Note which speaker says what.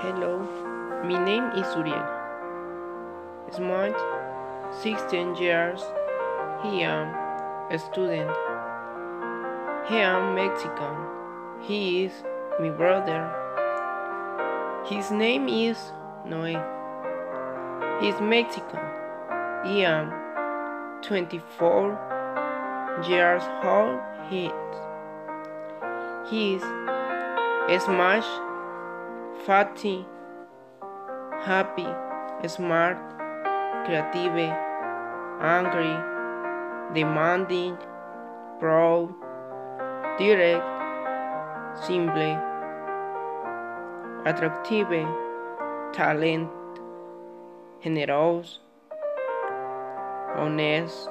Speaker 1: Hello, my name is Uriel. Smart, 16 years. He am a student. He am Mexican. He is my brother. His name is Noe. He's Mexican. I am 24 years old. He He's smart, fatty, happy, smart, creative, angry, demanding, proud, direct, simple, attractive, talent, generous, honest,